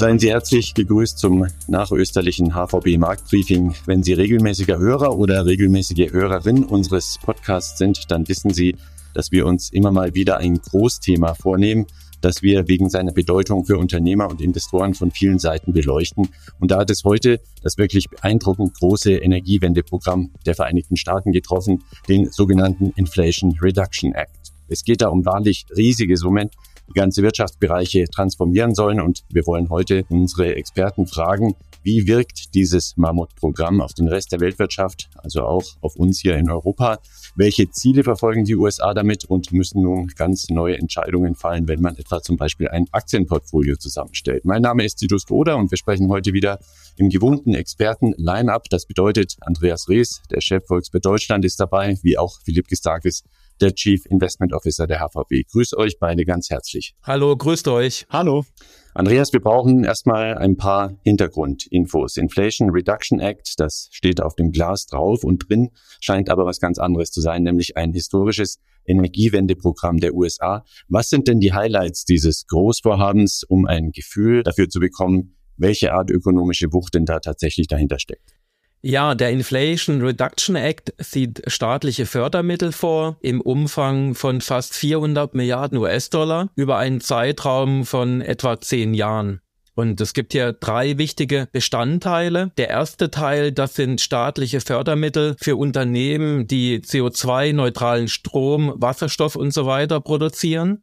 Seien Sie herzlich gegrüßt zum nachösterlichen HVB Marktbriefing. Wenn Sie regelmäßiger Hörer oder regelmäßige Hörerin unseres Podcasts sind, dann wissen Sie, dass wir uns immer mal wieder ein Großthema vornehmen, das wir wegen seiner Bedeutung für Unternehmer und Investoren von vielen Seiten beleuchten. Und da hat es heute das wirklich beeindruckend große Energiewendeprogramm der Vereinigten Staaten getroffen, den sogenannten Inflation Reduction Act. Es geht da um wahrlich riesige Summen, ganze Wirtschaftsbereiche transformieren sollen. Und wir wollen heute unsere Experten fragen, wie wirkt dieses Mammutprogramm auf den Rest der Weltwirtschaft, also auch auf uns hier in Europa? Welche Ziele verfolgen die USA damit und müssen nun ganz neue Entscheidungen fallen, wenn man etwa zum Beispiel ein Aktienportfolio zusammenstellt? Mein Name ist Titus Broder und wir sprechen heute wieder im gewohnten Experten-Line-Up. Das bedeutet, Andreas Rees, der Chef Volkswirt Deutschland, ist dabei, wie auch Philipp Gistakis, der Chief Investment Officer der HVB. Grüß euch beide ganz herzlich. Hallo, grüßt euch. Hallo. Andreas, wir brauchen erstmal ein paar Hintergrundinfos. Inflation Reduction Act, das steht auf dem Glas drauf und drin scheint aber was ganz anderes zu sein, nämlich ein historisches Energiewendeprogramm der USA. Was sind denn die Highlights dieses Großvorhabens, um ein Gefühl dafür zu bekommen, welche Art ökonomische Wucht denn da tatsächlich dahinter steckt? Ja, der Inflation Reduction Act sieht staatliche Fördermittel vor im Umfang von fast 400 Milliarden US-Dollar über einen Zeitraum von etwa zehn Jahren. Und es gibt hier drei wichtige Bestandteile. Der erste Teil, das sind staatliche Fördermittel für Unternehmen, die CO2-neutralen Strom, Wasserstoff und so weiter produzieren.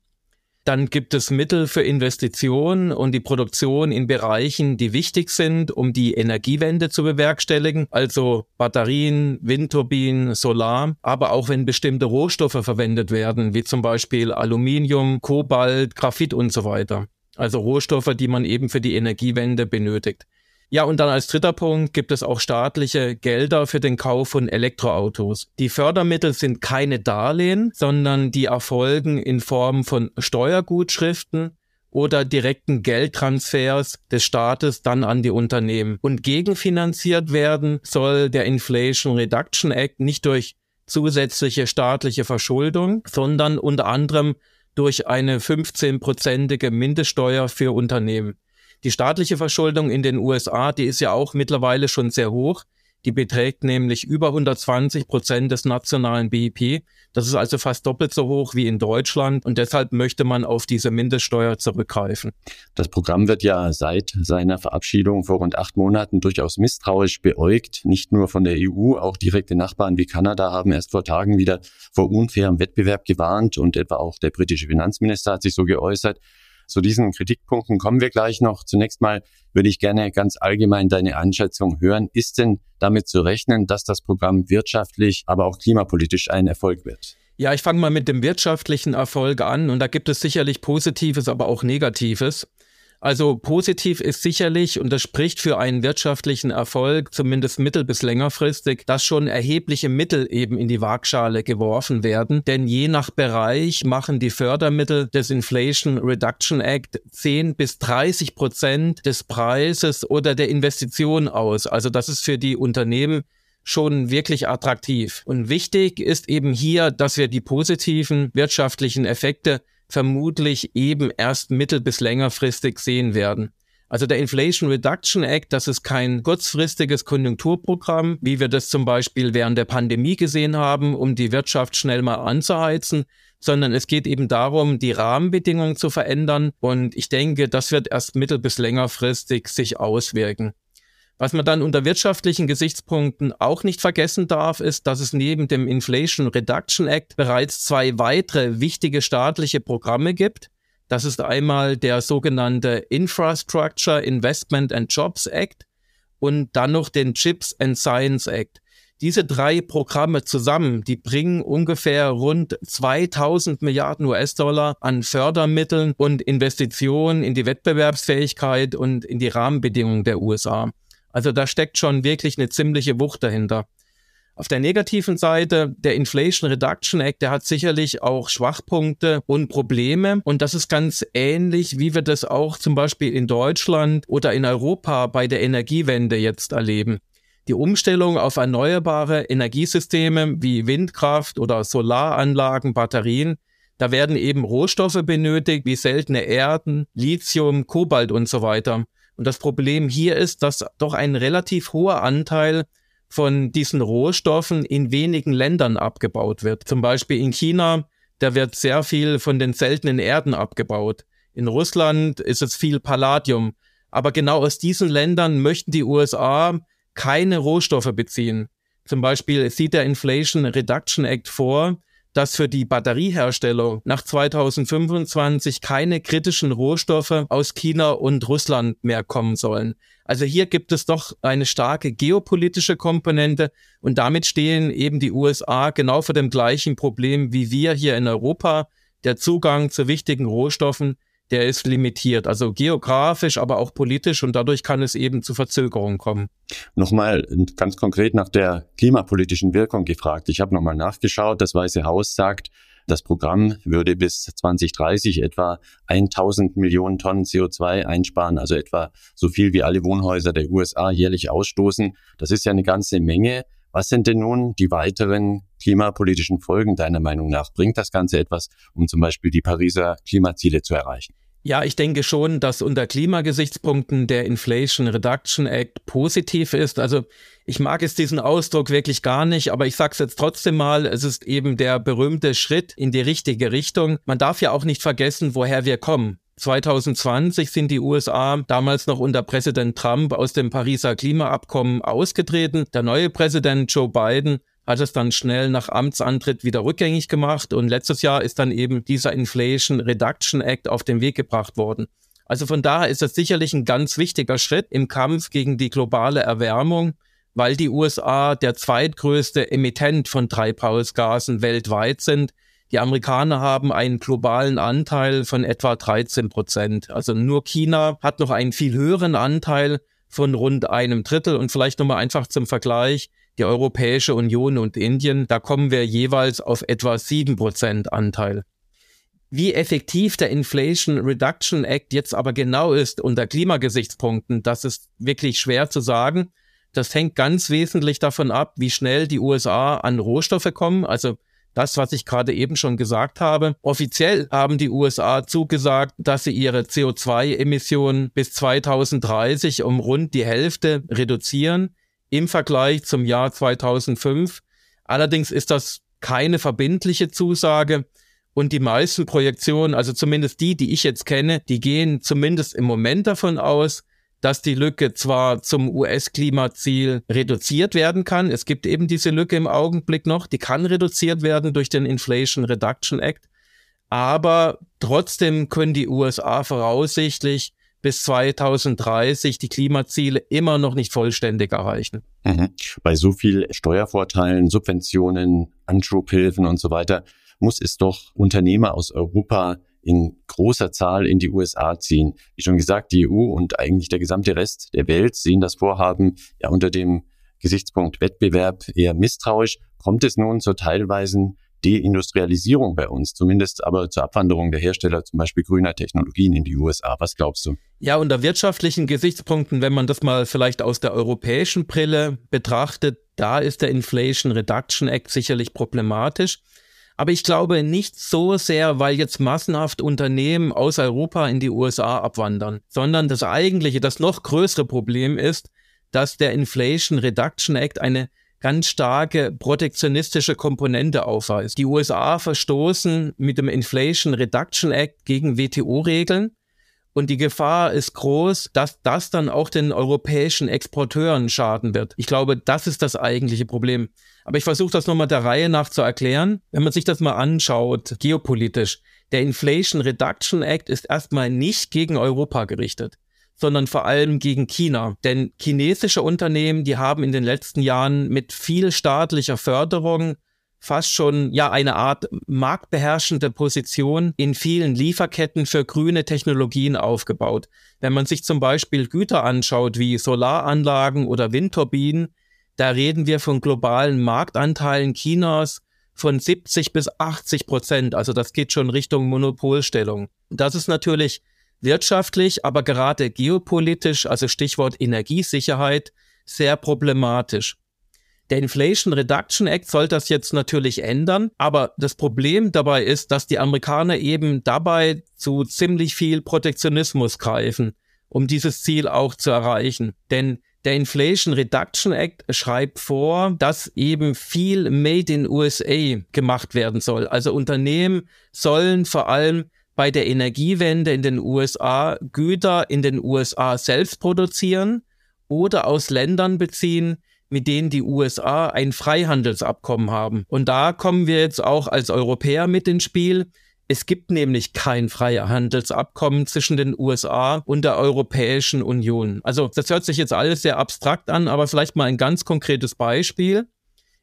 Dann gibt es Mittel für Investitionen und die Produktion in Bereichen, die wichtig sind, um die Energiewende zu bewerkstelligen, also Batterien, Windturbinen, Solar, aber auch wenn bestimmte Rohstoffe verwendet werden, wie zum Beispiel Aluminium, Kobalt, Graphit und so weiter. Also Rohstoffe, die man eben für die Energiewende benötigt. Ja, und dann als dritter Punkt gibt es auch staatliche Gelder für den Kauf von Elektroautos. Die Fördermittel sind keine Darlehen, sondern die erfolgen in Form von Steuergutschriften oder direkten Geldtransfers des Staates dann an die Unternehmen. Und gegenfinanziert werden soll der Inflation Reduction Act nicht durch zusätzliche staatliche Verschuldung, sondern unter anderem durch eine 15-prozentige Mindeststeuer für Unternehmen. Die staatliche Verschuldung in den USA, die ist ja auch mittlerweile schon sehr hoch. Die beträgt nämlich über 120 Prozent des nationalen BIP. Das ist also fast doppelt so hoch wie in Deutschland und deshalb möchte man auf diese Mindeststeuer zurückgreifen. Das Programm wird ja seit seiner Verabschiedung vor rund acht Monaten durchaus misstrauisch beäugt. Nicht nur von der EU, auch direkte Nachbarn wie Kanada haben erst vor Tagen wieder vor unfairem Wettbewerb gewarnt und etwa auch der britische Finanzminister hat sich so geäußert. Zu diesen Kritikpunkten kommen wir gleich noch. Zunächst mal würde ich gerne ganz allgemein deine Einschätzung hören. Ist denn damit zu rechnen, dass das Programm wirtschaftlich, aber auch klimapolitisch ein Erfolg wird? Ja, ich fange mal mit dem wirtschaftlichen Erfolg an und da gibt es sicherlich Positives, aber auch Negatives. Also positiv ist sicherlich, und das spricht für einen wirtschaftlichen Erfolg, zumindest mittel- bis längerfristig, dass schon erhebliche Mittel eben in die Waagschale geworfen werden. Denn je nach Bereich machen die Fördermittel des Inflation Reduction Act 10 bis 30 Prozent des Preises oder der Investition aus. Also das ist für die Unternehmen schon wirklich attraktiv. Und wichtig ist eben hier, dass wir die positiven wirtschaftlichen Effekte vermutlich eben erst mittel- bis längerfristig sehen werden. Also der Inflation Reduction Act, das ist kein kurzfristiges Konjunkturprogramm, wie wir das zum Beispiel während der Pandemie gesehen haben, um die Wirtschaft schnell mal anzuheizen, sondern es geht eben darum, die Rahmenbedingungen zu verändern. Und ich denke, das wird erst mittel- bis längerfristig sich auswirken. Was man dann unter wirtschaftlichen Gesichtspunkten auch nicht vergessen darf, ist, dass es neben dem Inflation Reduction Act bereits zwei weitere wichtige staatliche Programme gibt. Das ist einmal der sogenannte Infrastructure Investment and Jobs Act und dann noch den Chips and Science Act. Diese drei Programme zusammen, die bringen ungefähr rund 2000 Milliarden US-Dollar an Fördermitteln und Investitionen in die Wettbewerbsfähigkeit und in die Rahmenbedingungen der USA. Also da steckt schon wirklich eine ziemliche Wucht dahinter. Auf der negativen Seite, der Inflation Reduction Act, der hat sicherlich auch Schwachpunkte und Probleme. Und das ist ganz ähnlich, wie wir das auch zum Beispiel in Deutschland oder in Europa bei der Energiewende jetzt erleben. Die Umstellung auf erneuerbare Energiesysteme wie Windkraft oder Solaranlagen, Batterien, da werden eben Rohstoffe benötigt wie seltene Erden, Lithium, Kobalt und so weiter. Und das Problem hier ist, dass doch ein relativ hoher Anteil von diesen Rohstoffen in wenigen Ländern abgebaut wird. Zum Beispiel in China, da wird sehr viel von den seltenen Erden abgebaut. In Russland ist es viel Palladium. Aber genau aus diesen Ländern möchten die USA keine Rohstoffe beziehen. Zum Beispiel sieht der Inflation Reduction Act vor, dass für die Batterieherstellung nach 2025 keine kritischen Rohstoffe aus China und Russland mehr kommen sollen. Also hier gibt es doch eine starke geopolitische Komponente und damit stehen eben die USA genau vor dem gleichen Problem wie wir hier in Europa. Der Zugang zu wichtigen Rohstoffen der ist limitiert, also geografisch, aber auch politisch und dadurch kann es eben zu Verzögerungen kommen. Nochmal ganz konkret nach der klimapolitischen Wirkung gefragt. Ich habe nochmal nachgeschaut, das Weiße Haus sagt, das Programm würde bis 2030 etwa 1000 Millionen Tonnen CO2 einsparen, also etwa so viel wie alle Wohnhäuser der USA jährlich ausstoßen. Das ist ja eine ganze Menge. Was sind denn nun die weiteren klimapolitischen Folgen deiner Meinung nach? Bringt das Ganze etwas, um zum Beispiel die Pariser Klimaziele zu erreichen? Ja, ich denke schon, dass unter Klimagesichtspunkten der Inflation Reduction Act positiv ist. Also ich mag es diesen Ausdruck wirklich gar nicht, aber ich sage es jetzt trotzdem mal, es ist eben der berühmte Schritt in die richtige Richtung. Man darf ja auch nicht vergessen, woher wir kommen. 2020 sind die USA damals noch unter Präsident Trump aus dem Pariser Klimaabkommen ausgetreten. Der neue Präsident Joe Biden hat es dann schnell nach Amtsantritt wieder rückgängig gemacht und letztes Jahr ist dann eben dieser Inflation Reduction Act auf den Weg gebracht worden. Also von daher ist das sicherlich ein ganz wichtiger Schritt im Kampf gegen die globale Erwärmung, weil die USA der zweitgrößte Emittent von Treibhausgasen weltweit sind. Die Amerikaner haben einen globalen Anteil von etwa 13 Prozent. Also nur China hat noch einen viel höheren Anteil von rund einem Drittel. Und vielleicht nochmal einfach zum Vergleich, die Europäische Union und Indien, da kommen wir jeweils auf etwa sieben Prozent Anteil. Wie effektiv der Inflation Reduction Act jetzt aber genau ist unter Klimagesichtspunkten, das ist wirklich schwer zu sagen. Das hängt ganz wesentlich davon ab, wie schnell die USA an Rohstoffe kommen. Also das, was ich gerade eben schon gesagt habe. Offiziell haben die USA zugesagt, dass sie ihre CO2-Emissionen bis 2030 um rund die Hälfte reduzieren im Vergleich zum Jahr 2005. Allerdings ist das keine verbindliche Zusage. Und die meisten Projektionen, also zumindest die, die ich jetzt kenne, die gehen zumindest im Moment davon aus, dass die Lücke zwar zum US-Klimaziel reduziert werden kann, es gibt eben diese Lücke im Augenblick noch, die kann reduziert werden durch den Inflation Reduction Act, aber trotzdem können die USA voraussichtlich bis 2030 die Klimaziele immer noch nicht vollständig erreichen. Mhm. Bei so viel Steuervorteilen, Subventionen, Anschubhilfen und so weiter muss es doch Unternehmer aus Europa in großer Zahl in die USA ziehen. Wie schon gesagt, die EU und eigentlich der gesamte Rest der Welt sehen das Vorhaben ja unter dem Gesichtspunkt Wettbewerb eher misstrauisch. Kommt es nun zur teilweisen Deindustrialisierung bei uns, zumindest aber zur Abwanderung der Hersteller zum Beispiel grüner Technologien in die USA. Was glaubst du? Ja, unter wirtschaftlichen Gesichtspunkten, wenn man das mal vielleicht aus der europäischen Brille betrachtet, da ist der Inflation Reduction Act sicherlich problematisch. Aber ich glaube nicht so sehr, weil jetzt massenhaft Unternehmen aus Europa in die USA abwandern, sondern das eigentliche, das noch größere Problem ist, dass der Inflation Reduction Act eine ganz starke protektionistische Komponente aufweist. Die USA verstoßen mit dem Inflation Reduction Act gegen WTO-Regeln und die Gefahr ist groß, dass das dann auch den europäischen Exporteuren schaden wird. Ich glaube, das ist das eigentliche Problem. Aber ich versuche das nochmal der Reihe nach zu erklären. Wenn man sich das mal anschaut, geopolitisch, der Inflation Reduction Act ist erstmal nicht gegen Europa gerichtet, sondern vor allem gegen China. Denn chinesische Unternehmen, die haben in den letzten Jahren mit viel staatlicher Förderung fast schon ja eine Art marktbeherrschende Position in vielen Lieferketten für grüne Technologien aufgebaut. Wenn man sich zum Beispiel Güter anschaut wie Solaranlagen oder Windturbinen, da reden wir von globalen Marktanteilen Chinas von 70 bis 80 Prozent. Also das geht schon Richtung Monopolstellung. Das ist natürlich wirtschaftlich, aber gerade geopolitisch, also Stichwort Energiesicherheit, sehr problematisch. Der Inflation Reduction Act soll das jetzt natürlich ändern, aber das Problem dabei ist, dass die Amerikaner eben dabei zu ziemlich viel Protektionismus greifen. um dieses Ziel auch zu erreichen. Denn der Inflation Reduction Act schreibt vor, dass eben viel Made in USA gemacht werden soll. Also Unternehmen sollen vor allem bei der Energiewende in den USA Güter in den USA selbst produzieren oder aus Ländern beziehen, mit denen die USA ein Freihandelsabkommen haben. Und da kommen wir jetzt auch als Europäer mit ins Spiel. Es gibt nämlich kein Freihandelsabkommen zwischen den USA und der Europäischen Union. Also das hört sich jetzt alles sehr abstrakt an, aber vielleicht mal ein ganz konkretes Beispiel.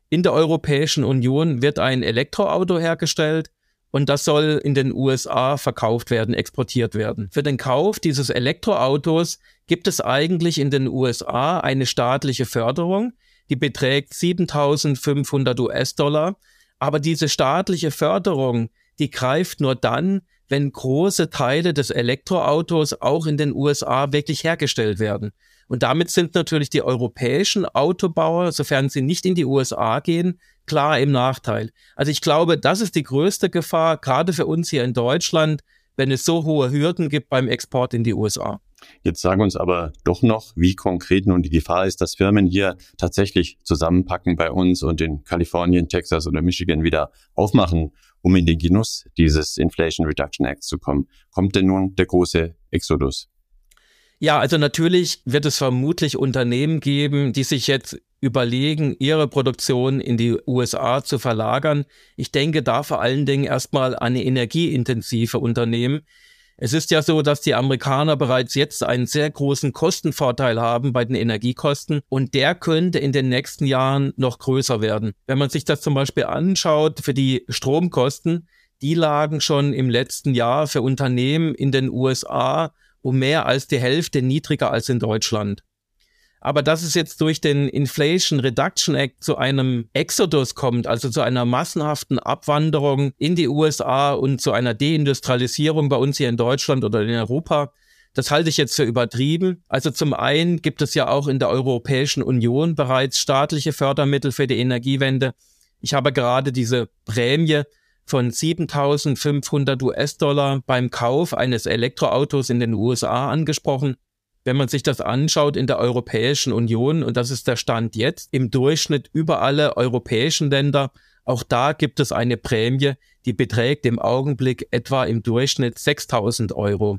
In der Europäischen Union wird ein Elektroauto hergestellt und das soll in den USA verkauft werden, exportiert werden. Für den Kauf dieses Elektroautos gibt es eigentlich in den USA eine staatliche Förderung, die beträgt 7500 US-Dollar. Aber diese staatliche Förderung, die greift nur dann, wenn große Teile des Elektroautos auch in den USA wirklich hergestellt werden. Und damit sind natürlich die europäischen Autobauer, sofern sie nicht in die USA gehen, klar im Nachteil. Also ich glaube, das ist die größte Gefahr, gerade für uns hier in Deutschland, wenn es so hohe Hürden gibt beim Export in die USA. Jetzt sagen uns aber doch noch, wie konkret nun die Gefahr ist, dass Firmen hier tatsächlich zusammenpacken bei uns und in Kalifornien, Texas oder Michigan wieder aufmachen, um in den Genuss dieses Inflation Reduction Acts zu kommen. Kommt denn nun der große Exodus? Ja, also natürlich wird es vermutlich Unternehmen geben, die sich jetzt überlegen, ihre Produktion in die USA zu verlagern. Ich denke da vor allen Dingen erstmal an energieintensive Unternehmen. Es ist ja so, dass die Amerikaner bereits jetzt einen sehr großen Kostenvorteil haben bei den Energiekosten und der könnte in den nächsten Jahren noch größer werden. Wenn man sich das zum Beispiel anschaut für die Stromkosten, die lagen schon im letzten Jahr für Unternehmen in den USA um mehr als die Hälfte niedriger als in Deutschland. Aber dass es jetzt durch den Inflation Reduction Act zu einem Exodus kommt, also zu einer massenhaften Abwanderung in die USA und zu einer Deindustrialisierung bei uns hier in Deutschland oder in Europa, das halte ich jetzt für übertrieben. Also zum einen gibt es ja auch in der Europäischen Union bereits staatliche Fördermittel für die Energiewende. Ich habe gerade diese Prämie von 7500 US-Dollar beim Kauf eines Elektroautos in den USA angesprochen. Wenn man sich das anschaut in der Europäischen Union, und das ist der Stand jetzt, im Durchschnitt über alle europäischen Länder, auch da gibt es eine Prämie, die beträgt im Augenblick etwa im Durchschnitt 6000 Euro.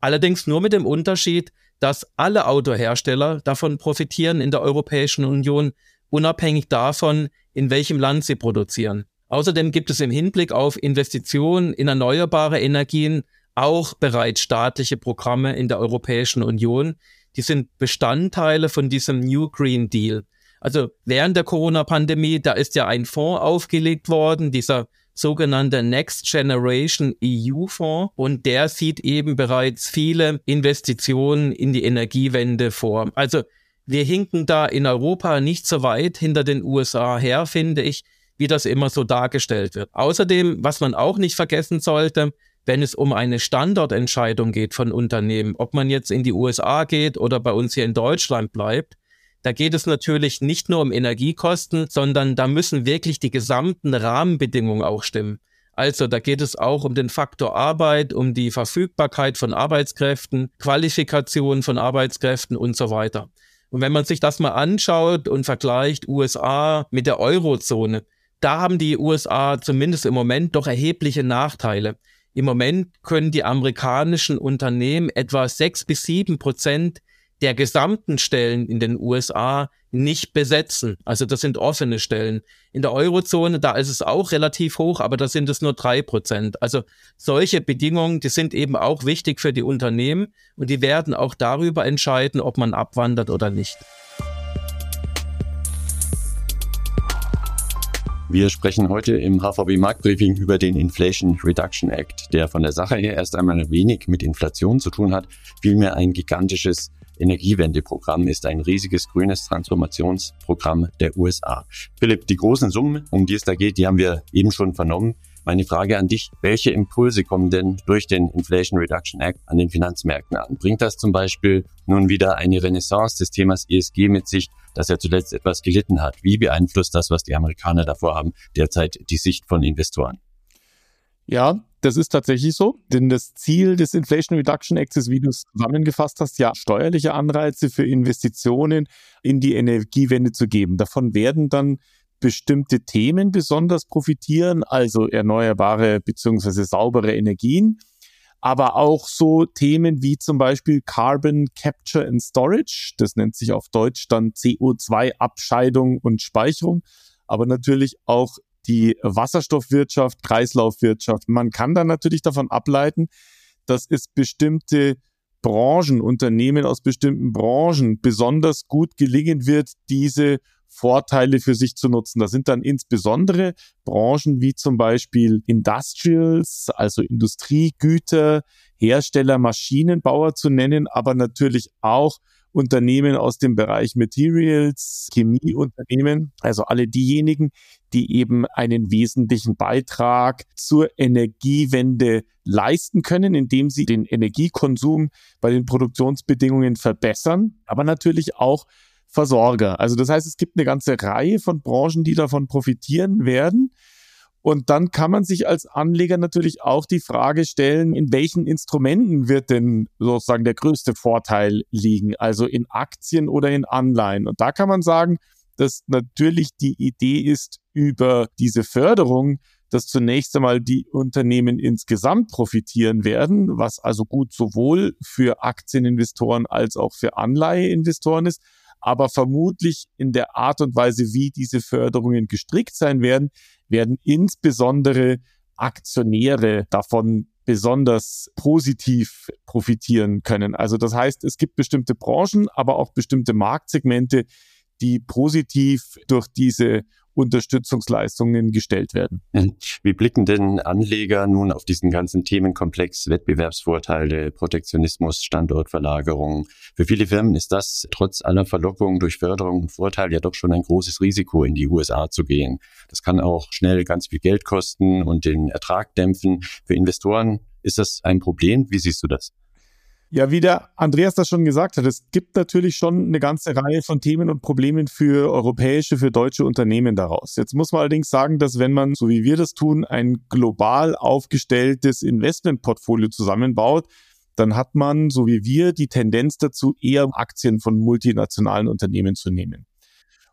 Allerdings nur mit dem Unterschied, dass alle Autohersteller davon profitieren in der Europäischen Union, unabhängig davon, in welchem Land sie produzieren. Außerdem gibt es im Hinblick auf Investitionen in erneuerbare Energien auch bereits staatliche Programme in der Europäischen Union. Die sind Bestandteile von diesem New Green Deal. Also während der Corona-Pandemie, da ist ja ein Fonds aufgelegt worden, dieser sogenannte Next Generation EU Fonds und der sieht eben bereits viele Investitionen in die Energiewende vor. Also wir hinken da in Europa nicht so weit hinter den USA her, finde ich, wie das immer so dargestellt wird. Außerdem, was man auch nicht vergessen sollte, wenn es um eine Standortentscheidung geht von Unternehmen, ob man jetzt in die USA geht oder bei uns hier in Deutschland bleibt, da geht es natürlich nicht nur um Energiekosten, sondern da müssen wirklich die gesamten Rahmenbedingungen auch stimmen. Also da geht es auch um den Faktor Arbeit, um die Verfügbarkeit von Arbeitskräften, Qualifikation von Arbeitskräften und so weiter. Und wenn man sich das mal anschaut und vergleicht USA mit der Eurozone, da haben die USA zumindest im Moment doch erhebliche Nachteile. Im Moment können die amerikanischen Unternehmen etwa sechs bis sieben Prozent der gesamten Stellen in den USA nicht besetzen. Also das sind offene Stellen. In der Eurozone, da ist es auch relativ hoch, aber da sind es nur drei Prozent. Also solche Bedingungen, die sind eben auch wichtig für die Unternehmen und die werden auch darüber entscheiden, ob man abwandert oder nicht. Wir sprechen heute im HVB Marktbriefing über den Inflation Reduction Act, der von der Sache her erst einmal wenig mit Inflation zu tun hat, vielmehr ein gigantisches Energiewendeprogramm ist ein riesiges grünes Transformationsprogramm der USA. Philipp, die großen Summen, um die es da geht, die haben wir eben schon vernommen. Meine Frage an dich, welche Impulse kommen denn durch den Inflation Reduction Act an den Finanzmärkten an? Bringt das zum Beispiel nun wieder eine Renaissance des Themas ESG mit sich, das ja zuletzt etwas gelitten hat? Wie beeinflusst das, was die Amerikaner davor haben, derzeit die Sicht von Investoren? Ja, das ist tatsächlich so, denn das Ziel des Inflation Reduction Acts wie du es zusammengefasst hast, ja steuerliche Anreize für Investitionen in die Energiewende zu geben. Davon werden dann bestimmte Themen besonders profitieren, also erneuerbare beziehungsweise saubere Energien, aber auch so Themen wie zum Beispiel Carbon Capture and Storage, das nennt sich auf Deutsch dann CO2-Abscheidung und Speicherung, aber natürlich auch die Wasserstoffwirtschaft, Kreislaufwirtschaft. Man kann dann natürlich davon ableiten, dass es bestimmte Branchen, Unternehmen aus bestimmten Branchen besonders gut gelingen wird, diese Vorteile für sich zu nutzen. Das sind dann insbesondere Branchen wie zum Beispiel Industrials, also Industriegüter, Hersteller, Maschinenbauer zu nennen, aber natürlich auch Unternehmen aus dem Bereich Materials, Chemieunternehmen, also alle diejenigen, die eben einen wesentlichen Beitrag zur Energiewende leisten können, indem sie den Energiekonsum bei den Produktionsbedingungen verbessern, aber natürlich auch Versorger. Also das heißt, es gibt eine ganze Reihe von Branchen, die davon profitieren werden. Und dann kann man sich als Anleger natürlich auch die Frage stellen, in welchen Instrumenten wird denn sozusagen der größte Vorteil liegen? Also in Aktien oder in Anleihen? Und da kann man sagen, dass natürlich die Idee ist, über diese Förderung, dass zunächst einmal die Unternehmen insgesamt profitieren werden, was also gut sowohl für Aktieninvestoren als auch für Anleiheinvestoren ist aber vermutlich in der Art und Weise, wie diese Förderungen gestrickt sein werden, werden insbesondere Aktionäre davon besonders positiv profitieren können. Also das heißt, es gibt bestimmte Branchen, aber auch bestimmte Marktsegmente, die positiv durch diese Unterstützungsleistungen gestellt werden. Wie blicken denn Anleger nun auf diesen ganzen Themenkomplex Wettbewerbsvorteile, Protektionismus, Standortverlagerung? Für viele Firmen ist das trotz aller Verlockungen durch Förderung und Vorteil ja doch schon ein großes Risiko, in die USA zu gehen. Das kann auch schnell ganz viel Geld kosten und den Ertrag dämpfen. Für Investoren ist das ein Problem. Wie siehst du das? Ja, wie der Andreas das schon gesagt hat, es gibt natürlich schon eine ganze Reihe von Themen und Problemen für europäische, für deutsche Unternehmen daraus. Jetzt muss man allerdings sagen, dass wenn man, so wie wir das tun, ein global aufgestelltes Investmentportfolio zusammenbaut, dann hat man, so wie wir, die Tendenz dazu, eher Aktien von multinationalen Unternehmen zu nehmen.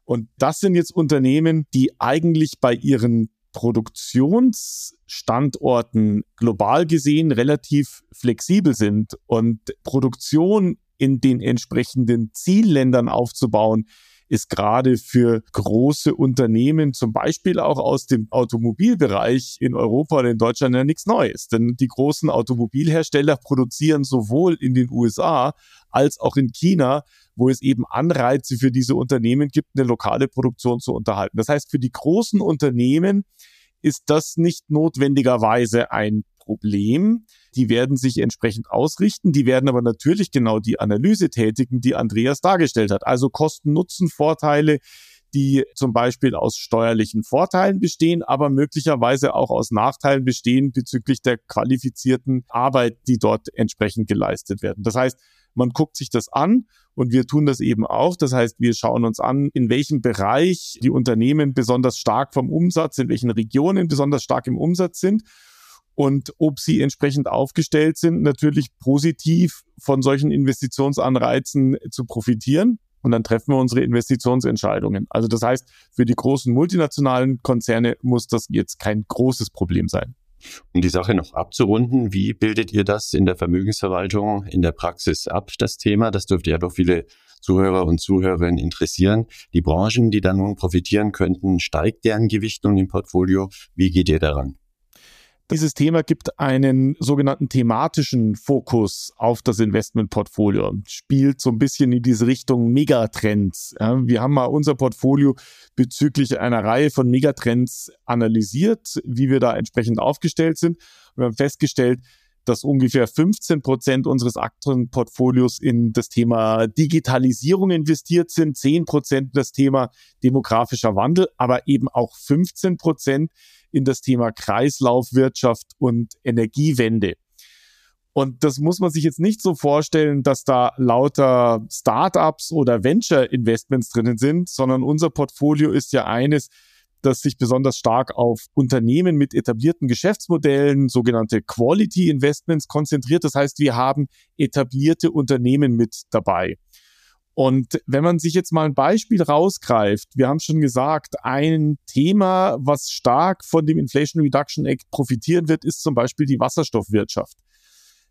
Und das sind jetzt Unternehmen, die eigentlich bei ihren Produktionsstandorten global gesehen relativ flexibel sind und Produktion in den entsprechenden Zielländern aufzubauen, ist gerade für große Unternehmen, zum Beispiel auch aus dem Automobilbereich in Europa oder in Deutschland ja nichts Neues. Denn die großen Automobilhersteller produzieren sowohl in den USA als auch in China, wo es eben Anreize für diese Unternehmen gibt, eine lokale Produktion zu unterhalten. Das heißt, für die großen Unternehmen ist das nicht notwendigerweise ein Problem. Die werden sich entsprechend ausrichten. Die werden aber natürlich genau die Analyse tätigen, die Andreas dargestellt hat. Also Kosten-Nutzen-Vorteile, die zum Beispiel aus steuerlichen Vorteilen bestehen, aber möglicherweise auch aus Nachteilen bestehen bezüglich der qualifizierten Arbeit, die dort entsprechend geleistet werden. Das heißt, man guckt sich das an und wir tun das eben auch. Das heißt, wir schauen uns an, in welchem Bereich die Unternehmen besonders stark vom Umsatz, in welchen Regionen besonders stark im Umsatz sind und ob sie entsprechend aufgestellt sind, natürlich positiv von solchen Investitionsanreizen zu profitieren. Und dann treffen wir unsere Investitionsentscheidungen. Also das heißt, für die großen multinationalen Konzerne muss das jetzt kein großes Problem sein. Um die Sache noch abzurunden, wie bildet ihr das in der Vermögensverwaltung in der Praxis ab, das Thema? Das dürfte ja doch viele Zuhörer und Zuhörerinnen interessieren. Die Branchen, die dann nun profitieren könnten, steigt deren Gewichtung im Portfolio? Wie geht ihr daran? Dieses Thema gibt einen sogenannten thematischen Fokus auf das Investmentportfolio, spielt so ein bisschen in diese Richtung Megatrends. wir haben mal unser Portfolio bezüglich einer Reihe von Megatrends analysiert, wie wir da entsprechend aufgestellt sind. Wir haben festgestellt, dass ungefähr 15 Prozent unseres Aktienportfolios in das Thema Digitalisierung investiert sind, 10 Prozent in das Thema demografischer Wandel, aber eben auch 15 Prozent in das Thema Kreislaufwirtschaft und Energiewende. Und das muss man sich jetzt nicht so vorstellen, dass da lauter Startups oder Venture Investments drinnen sind, sondern unser Portfolio ist ja eines, das sich besonders stark auf Unternehmen mit etablierten Geschäftsmodellen, sogenannte Quality Investments konzentriert. Das heißt, wir haben etablierte Unternehmen mit dabei. Und wenn man sich jetzt mal ein Beispiel rausgreift, wir haben schon gesagt, ein Thema, was stark von dem Inflation Reduction Act profitieren wird, ist zum Beispiel die Wasserstoffwirtschaft.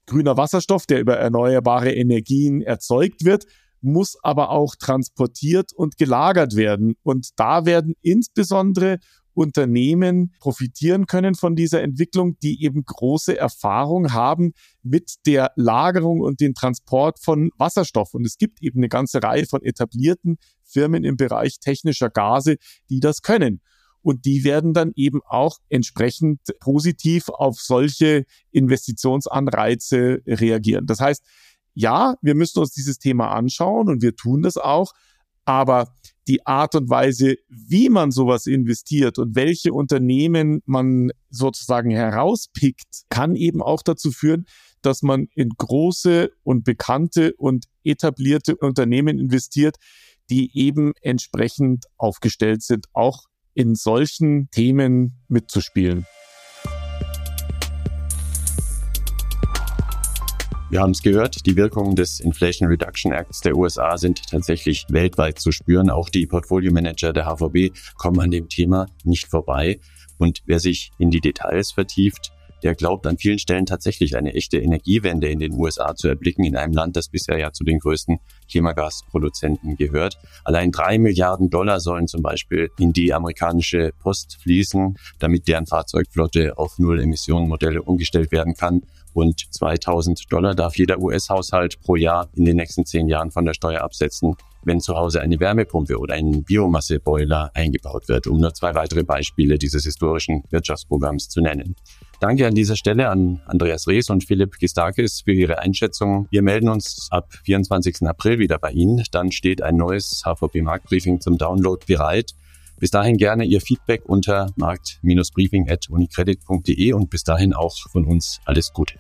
Grüner Wasserstoff, der über erneuerbare Energien erzeugt wird, muss aber auch transportiert und gelagert werden. Und da werden insbesondere Unternehmen profitieren können von dieser Entwicklung, die eben große Erfahrung haben mit der Lagerung und dem Transport von Wasserstoff. Und es gibt eben eine ganze Reihe von etablierten Firmen im Bereich technischer Gase, die das können. Und die werden dann eben auch entsprechend positiv auf solche Investitionsanreize reagieren. Das heißt, ja, wir müssen uns dieses Thema anschauen und wir tun das auch, aber die Art und Weise, wie man sowas investiert und welche Unternehmen man sozusagen herauspickt, kann eben auch dazu führen, dass man in große und bekannte und etablierte Unternehmen investiert, die eben entsprechend aufgestellt sind, auch in solchen Themen mitzuspielen. Wir haben es gehört, die Wirkungen des Inflation Reduction Acts der USA sind tatsächlich weltweit zu spüren. Auch die Portfolio Manager der HVB kommen an dem Thema nicht vorbei. Und wer sich in die Details vertieft, der glaubt an vielen Stellen tatsächlich eine echte Energiewende in den USA zu erblicken, in einem Land, das bisher ja zu den größten Klimagasproduzenten gehört. Allein drei Milliarden Dollar sollen zum Beispiel in die amerikanische Post fließen, damit deren Fahrzeugflotte auf Null-Emissionen-Modelle umgestellt werden kann. Und 2000 Dollar darf jeder US-Haushalt pro Jahr in den nächsten zehn Jahren von der Steuer absetzen, wenn zu Hause eine Wärmepumpe oder ein Biomasseboiler eingebaut wird, um nur zwei weitere Beispiele dieses historischen Wirtschaftsprogramms zu nennen. Danke an dieser Stelle an Andreas Rees und Philipp Gistakis für Ihre Einschätzung. Wir melden uns ab 24. April wieder bei Ihnen. Dann steht ein neues HVP Marktbriefing zum Download bereit. Bis dahin gerne Ihr Feedback unter markt-briefing.unicredit.de und bis dahin auch von uns alles Gute.